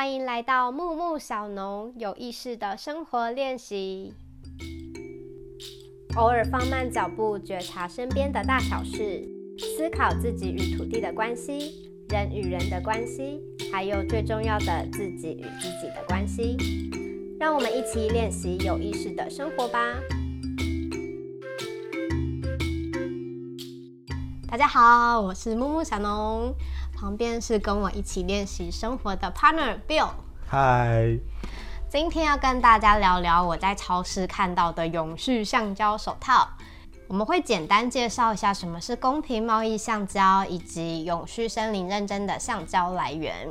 欢迎来到木木小农有意识的生活练习。偶尔放慢脚步，觉察身边的大小事，思考自己与土地的关系、人与人的关系，还有最重要的自己与自己的关系。让我们一起练习有意识的生活吧。大家好，我是木木小农，旁边是跟我一起练习生活的 partner Bill。嗨，今天要跟大家聊聊我在超市看到的永续橡胶手套。我们会简单介绍一下什么是公平贸易橡胶，以及永续森林认证的橡胶来源。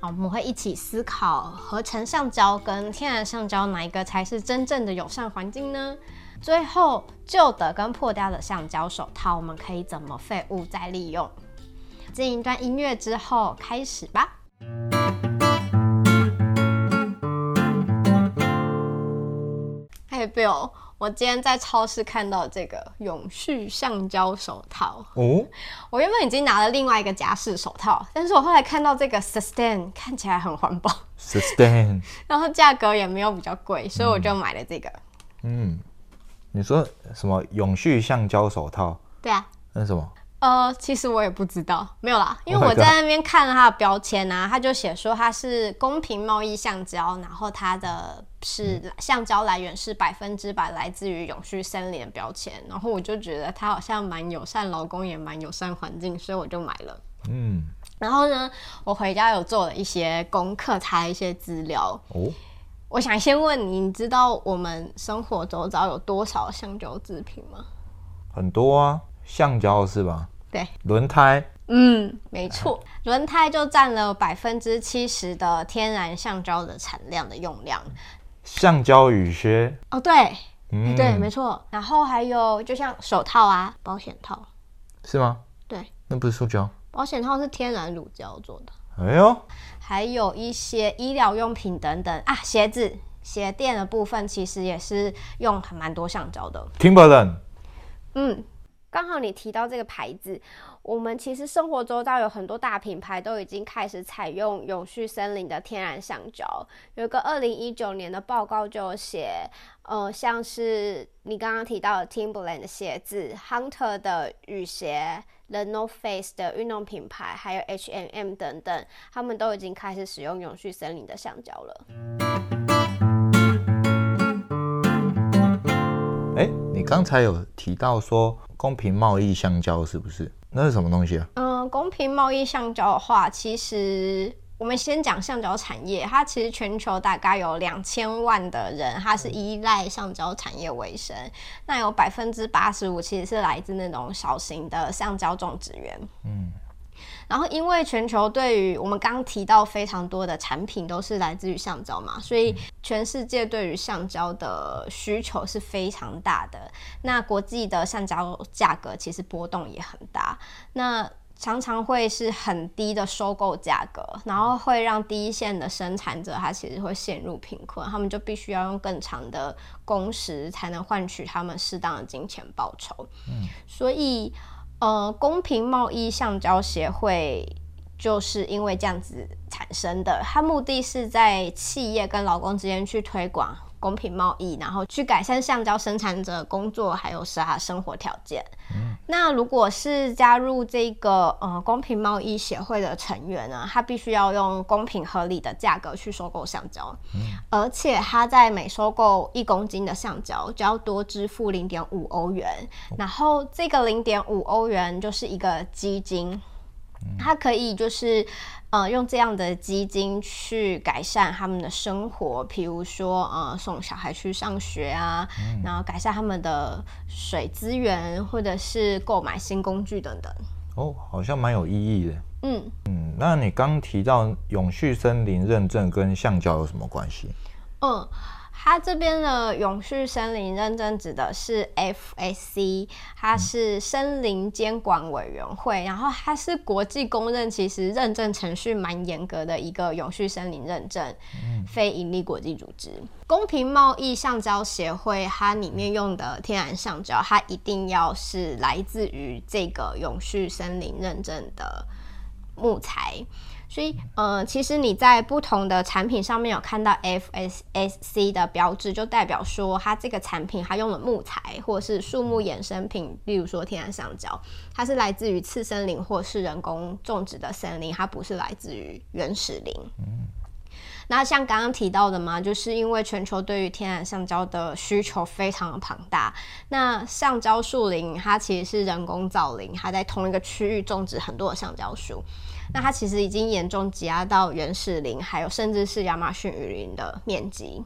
好，我们会一起思考合成橡胶跟天然橡胶哪一个才是真正的友善环境呢？最后，旧的跟破掉的橡胶手套，我们可以怎么废物再利用？进一段音乐之后，开始吧。嘿，Bill，我今天在超市看到这个永续橡胶手套。哦，我原本已经拿了另外一个夹式手套，但是我后来看到这个 Sustain 看起来很环保，sustain，然后价格也没有比较贵，所以我就买了这个。嗯，你说什么永续橡胶手套？对啊，那是什么？呃，其实我也不知道，没有啦，因为 Oh 我在那边看了它的标签啊，它就写说它是公平贸易橡胶，然后它的是橡胶来源是百分之百来自于永续森林的标签，然后我就觉得它好像蛮友善劳工，也蛮友善环境，所以我就买了。嗯，然后呢，我回家有做了一些功课，查了一些资料。哦，我想先问你，你知道我们生活周遭有多少橡胶制品吗？很多啊，橡胶是吧？对，轮胎，嗯，没错，轮胎就占了百分之七十的天然橡胶的产量的用量。橡胶雨靴，哦，对，嗯，对，没错。然后还有就像手套啊、保险套，是吗？对，那不是塑胶？保险套是天然乳胶做的，哎呦，还有一些医疗用品等等。啊，鞋子、鞋垫的部分其实也是用还蛮多橡胶的。Timberland，嗯，刚好你提到这个牌子，我们其实生活周遭有很多大品牌都已经开始采用永续森林的天然橡胶。有一个二零一九年的报告就有写，呃，像是你刚刚提到的 Timberland 的鞋子、Hunter 的雨鞋、The North Face 的运动品牌，还有 H&M 等等，他们都已经开始使用永续森林的橡胶了。刚才有提到说公平贸易橡胶是不是？那是什么东西啊？嗯，公平贸易橡胶的话，其实我们先讲橡胶产业，它其实全球大概有两千万的人，他是依赖橡胶产业为生。那有百分之八十五其实是来自那种小型的橡胶种植园。嗯，然后，因为全球对于我们刚提到非常多的产品都是来自于橡胶嘛，所以全世界对于橡胶的需求是非常大的。那国际的橡胶价格其实波动也很大，那常常会是很低的收购价格，然后会让第一线的生产者他其实会陷入贫困，他们就必须要用更长的工时才能换取他们适当的金钱报酬。嗯，所以。呃，公平贸易橡胶协会就是因为这样子产生的，它目的是在企业跟劳工之间去推广公平贸易，然后去改善橡胶生产者工作还有是他生活条件。那如果是加入这个呃公平贸易协会的成员呢，他必须要用公平合理的价格去收购橡胶，嗯、而且他在每收购一公斤的橡胶就要多支付零点五欧元，然后这个零点五欧元就是一个基金。它可以就是，呃，用这样的基金去改善他们的生活，譬如说，呃，送小孩去上学啊，嗯、然后改善他们的水资源，或者是购买新工具等等。哦，好像蛮有意义的。嗯嗯，那你刚提到永续森林认证跟橡胶有什么关系？嗯。它这边的永续森林认证指的是 FSC，它是森林监管委员会，然后它是国际公认，其实认证程序蛮严格的一个永续森林认证，非营利国际组织。公平贸易橡胶协会，它里面用的天然橡胶，它一定要是来自于这个永续森林认证的木材。所以，呃，其实你在不同的产品上面有看到 FSSC 的标志，就代表说它这个产品它用了木材或是树木衍生品，例如说天然橡胶，它是来自于次森林或是人工种植的森林，它不是来自于原始林。那像刚刚提到的嘛，就是因为全球对于天然橡胶的需求非常的庞大，那橡胶树林它其实是人工造林，它在同一个区域种植很多的橡胶树，那它其实已经严重挤压到原始林，还有甚至是亚马逊雨林的面积。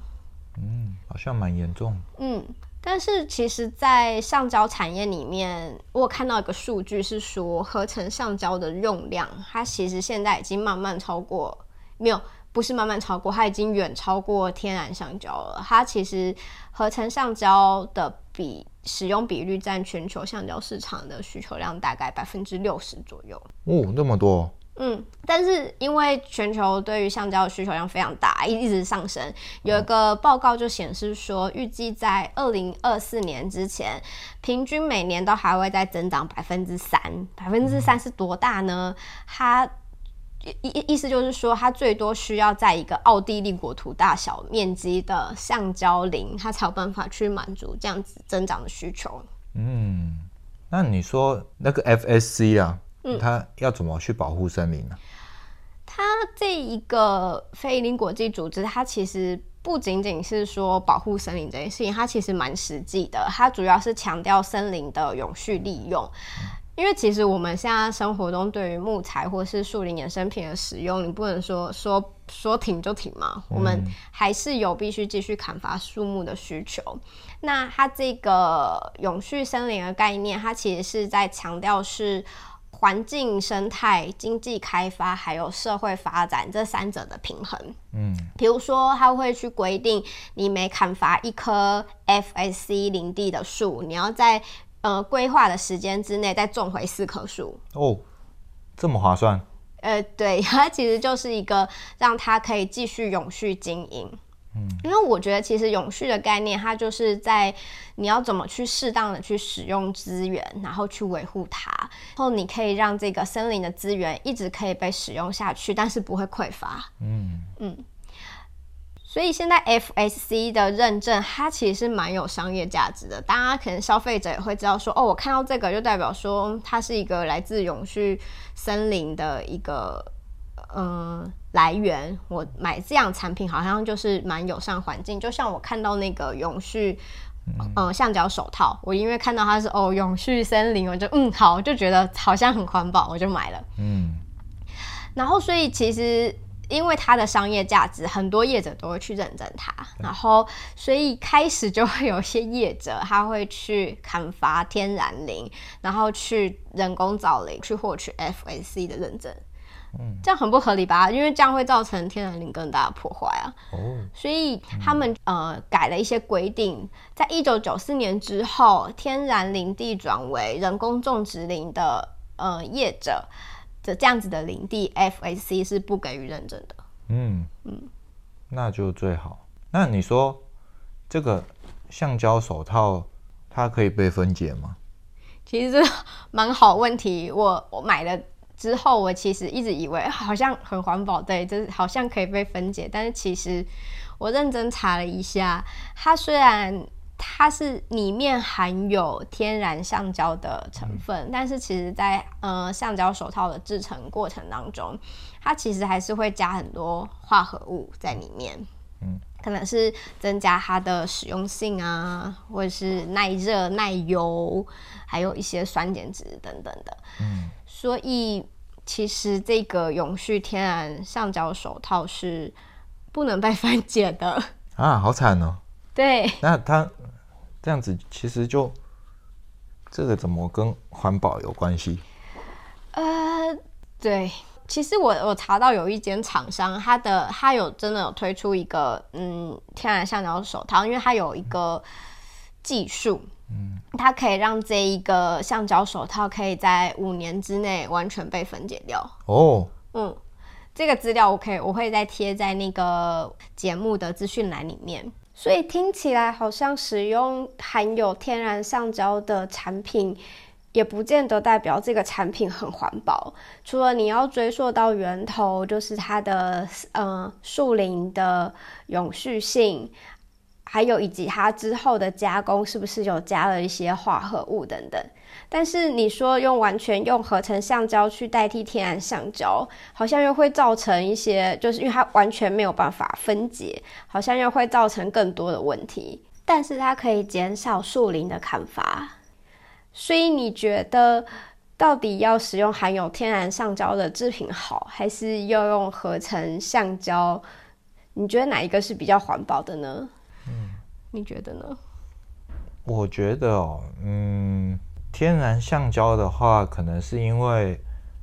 嗯，好像蛮严重。嗯，但是其实，在橡胶产业里面，我看到一个数据是说，合成橡胶的用量，它其实现在已经慢慢超过没有。不是慢慢超过，它已经远超过天然橡胶了。它其实合成橡胶的比使用比率占全球橡胶市场的需求量大概百分之六十左右。哦，那么多。嗯，但是因为全球对于橡胶的需求量非常大，一一直上升。有一个报告就显示说，预计在二零二四年之前，平均每年都还会再增长百分之三。百分之三是多大呢？它意意思就是说，它最多需要在一个奥地利国土大小面积的橡胶林，它才有办法去满足这样子增长的需求。嗯，那你说那个 FSC 啊，它要怎么去保护森林呢？它这一个非营利国际组织，它其实不仅仅是说保护森林这件事情，它其实蛮实际的。它主要是强调森林的永续利用。因为其实我们现在生活中对于木材或是树林衍生品的使用，你不能说说说停就停嘛，我们还是有必须继续砍伐树木的需求。那它这个永续森林的概念，它其实是在强调是环境生态、经济开发还有社会发展这三者的平衡。嗯，比如说它会去规定，你每砍伐一棵 FSC 林地的树，你要在呃，规划的时间之内再种回四棵树哦，这么划算？呃，对，它其实就是一个让它可以继续永续经营。嗯，因为我觉得其实永续的概念，它就是在你要怎么去适当的去使用资源，然后去维护它，然后你可以让这个森林的资源一直可以被使用下去，但是不会匮乏。嗯嗯。所以现在 FSC 的认证，它其实是蛮有商业价值的。大家可能消费者也会知道说，哦，我看到这个就代表说它是一个来自永续森林的一个嗯来源。我买这样产品好像就是蛮友善环境。就像我看到那个永续嗯橡胶手套，我因为看到它是哦永续森林，我就嗯好，就觉得好像很环保，我就买了。嗯，然后所以其实。因为它的商业价值，很多业者都会去认证它，然后所以开始就会有一些业者他会去砍伐天然林，然后去人工造林，去获取 FSC 的认证。嗯，这样很不合理吧？因为这样会造成天然林更大的破坏啊。哦，所以他们呃改了一些规定，在一九九四年之后，天然林地转为人工种植林的呃业者。这这样子的林地，FSC 是不给予认证的。嗯嗯，那就最好。那你说这个橡胶手套它可以被分解吗？其实蛮好问题。我我买了之后，我其实一直以为好像很环保，对，就是好像可以被分解。但是其实我认真查了一下，它虽然。它是里面含有天然橡胶的成分，但是其实，在呃橡胶手套的制成过程当中，它其实还是会加很多化合物在里面，嗯，可能是增加它的使用性啊，或者是耐热、耐油，还有一些酸碱值等等的，嗯，所以其实这个永续天然橡胶手套是不能被 分解的啊，好惨哦，对，那他。这样子其实就这个怎么跟环保有关系？呃，对，其实我我查到有一间厂商，它的它有真的有推出一个嗯天然橡胶手套，因为它有一个技术，嗯，它可以让这一个橡胶手套可以在五年之内完全被分解掉。哦，嗯，这个资料我可以我会再贴在那个节目的资讯栏里面。所以听起来好像使用含有天然橡胶的产品，也不见得代表这个产品很环保。除了你要追溯到源头，就是它的呃树林的永续性，还有以及它之后的加工是不是有加了一些化合物等等。但是你说用完全用合成橡胶去代替天然橡胶，好像又会造成一些，就是因为它完全没有办法分解，好像又会造成更多的问题。但是它可以减少树林的砍伐。所以你觉得，到底要使用含有天然橡胶的制品好，还是要用合成橡胶？你觉得哪一个是比较环保的呢？嗯，你觉得呢？我觉得哦，嗯，天然橡胶的话，可能是因为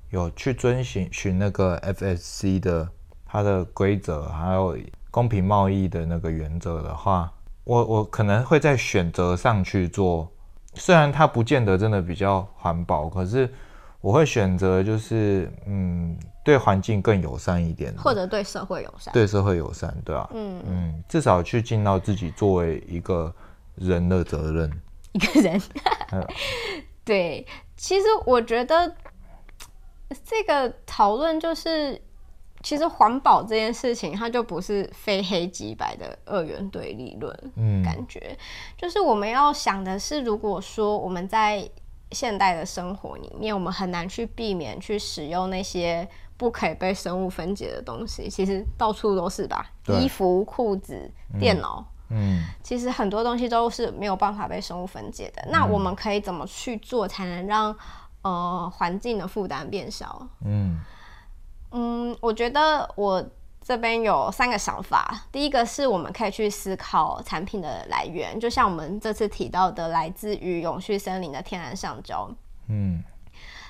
有去遵循循那个 FSC 的它的规则，还有公平贸易的那个原则的话，我我可能会在选择上去做。虽然它不见得真的比较环保，可是我会选择就是嗯，对环境更友善一点，或者对社会友善，对社会友善，对啊，嗯。嗯，至少去尽到自己作为一个人的责任，一个人，对，其实我觉得这个讨论就是。其实环保这件事情，它就不是非黑即白的二元对立论。嗯，感觉就是我们要想的是，如果说我们在现代的生活里面，我们很难去避免去使用那些不可以被生物分解的东西。其实到处都是吧，衣服、裤子、电脑，嗯，其实很多东西都是没有办法被生物分解的。那我们可以怎么去做，才能让呃环境的负担变小？嗯。嗯，我觉得我这边有三个想法。第一个是我们可以去思考产品的来源，就像我们这次提到的，来自于永续森林的天然橡胶。嗯，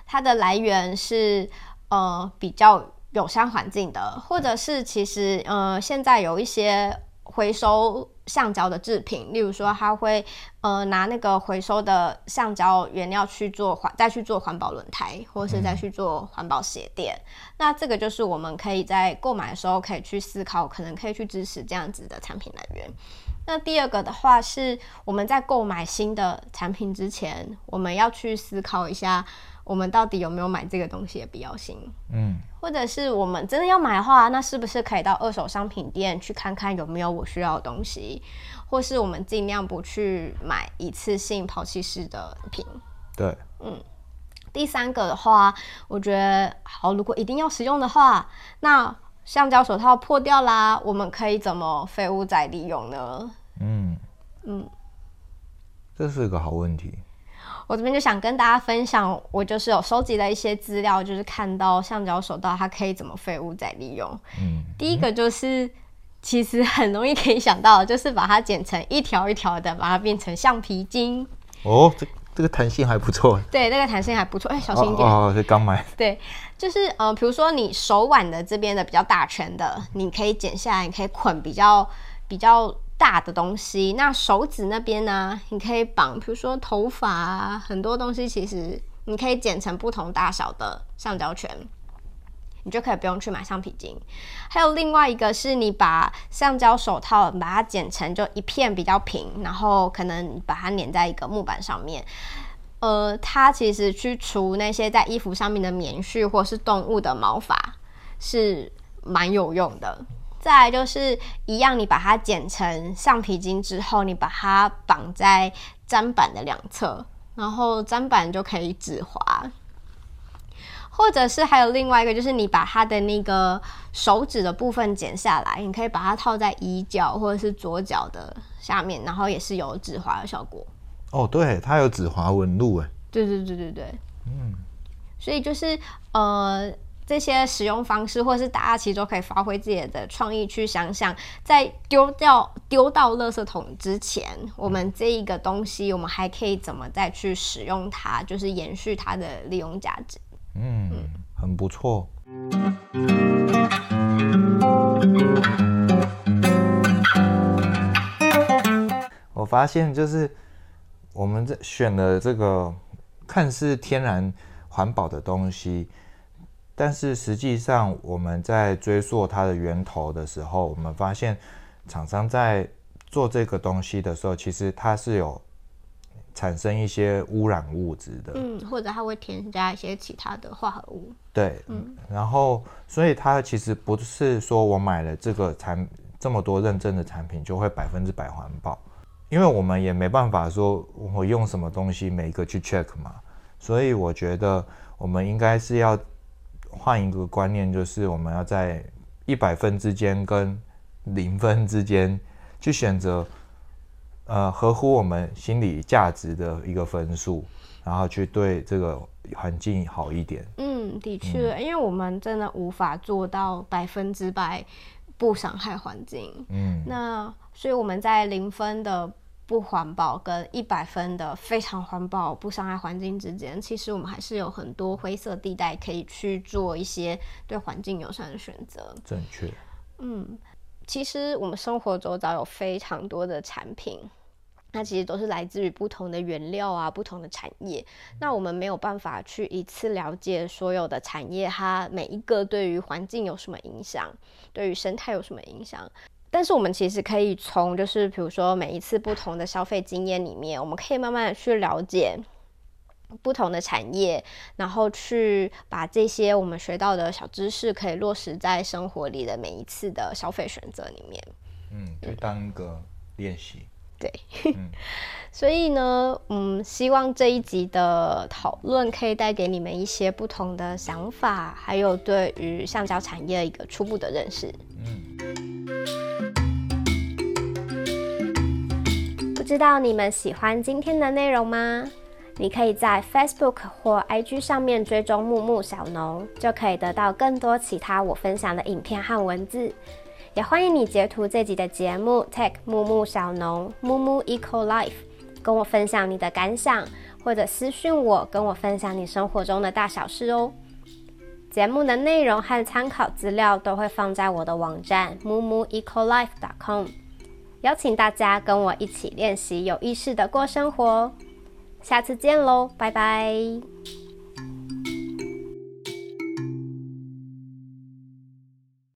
它的来源是呃比较友善环境的，或者是其实呃现在有一些回收。橡胶的制品，例如说，他会呃拿那个回收的橡胶原料去做环，再去做环保轮胎，或是再去做环保鞋垫。那这个就是我们可以在购买的时候可以去思考，可能可以去支持这样子的产品来源。那第二个的话，是我们在购买新的产品之前，我们要去思考一下。我们到底有没有买这个东西的必要性？嗯，或者是我们真的要买的话，那是不是可以到二手商品店去看看有没有我需要的东西？或是我们尽量不去买一次性抛弃式的品？对，嗯。第三个的话，我觉得好，如果一定要使用的话，那橡胶手套破掉啦，我们可以怎么废物再利用呢？嗯嗯，这是一个好问题。我这边就想跟大家分享，我就是有收集了一些资料，就是看到橡胶手套它可以怎么废物再利用。嗯，第一个就是其实很容易可以想到，就是把它剪成一条一条的，把它变成橡皮筋。哦，这这个弹性还不错。对，那个弹性还不错。哎，小心一点。哦，是刚买。对，就是呃，比如说你手腕的这边的比较大圈的，你可以剪下来，你可以捆比较比较。大的东西，那手指那边呢？你可以绑，比如说头发啊，很多东西其实你可以剪成不同大小的橡胶圈，你就可以不用去买橡皮筋。还有另外一个是你把橡胶手套把它剪成就一片比较平，然后可能把它粘在一个木板上面，呃，它其实去除那些在衣服上面的棉絮或是动物的毛发是蛮有用的。再来就是一样，你把它剪成橡皮筋之后，你把它绑在砧板的两侧，然后砧板就可以止滑。或者是还有另外一个，就是你把它的那个手指的部分剪下来，你可以把它套在椅脚或者是左脚的下面，然后也是有止滑的效果。哦，对，它有止滑纹路哎。对对对对对，嗯，所以就是呃。这些使用方式，或者是大家其实都可以发挥自己的创意去想想，在丢掉丢到垃圾桶之前，我们这一个东西，我们还可以怎么再去使用它，就是延续它的利用价值。嗯，很不错。我发现就是我们这选的这个看似天然环保的东西。但是实际上，我们在追溯它的源头的时候，我们发现厂商在做这个东西的时候，其实它是有产生一些污染物质的。嗯，或者它会添加一些其他的化合物。对，嗯，然后所以它其实不是说我买了这个产这么多认证的产品就会百分之百环保，因为我们也没办法说我用什么东西每一个去 check 嘛。所以我觉得我们应该是要换一个观念，就是我们要在一百分之间跟零分之间去选择，呃，合乎我们心理价值的一个分数，然后去对这个环境好一点。嗯，的确，因为我们真的无法做到百分之百不伤害环境。嗯，那所以我们在零分的。不环保跟一百分的非常环保不伤害环境之间，其实我们还是有很多灰色地带可以去做一些对环境友善的选择。正确。嗯，其实我们生活周遭有非常多的产品，那其实都是来自于不同的原料啊，不同的产业。那我们没有办法去一次了解所有的产业，它每一个对于环境有什么影响，对于生态有什么影响。但是我们其实可以从，就是比如说每一次不同的消费经验里面，我们可以慢慢的去了解不同的产业，然后去把这些我们学到的小知识，可以落实在生活里的每一次的消费选择里面。嗯，就当一个练习。对。所以呢，嗯，希望这一集的讨论可以带给你们一些不同的想法，还有对于橡胶产业一个初步的认识。嗯。知道你们喜欢今天的内容吗？你可以在 Facebook 或 IG 上面追踪木木小农，就可以得到更多其他我分享的影片和文字。也欢迎你截图这集的节目，tag 木木小农木木 Eco Life，跟我分享你的感想，或者私讯我，跟我分享你生活中的大小事哦。节目的内容和参考资料都会放在我的网站木木 Eco Life.com。邀请大家跟我一起练习有意识的过生活，下次见喽，拜拜。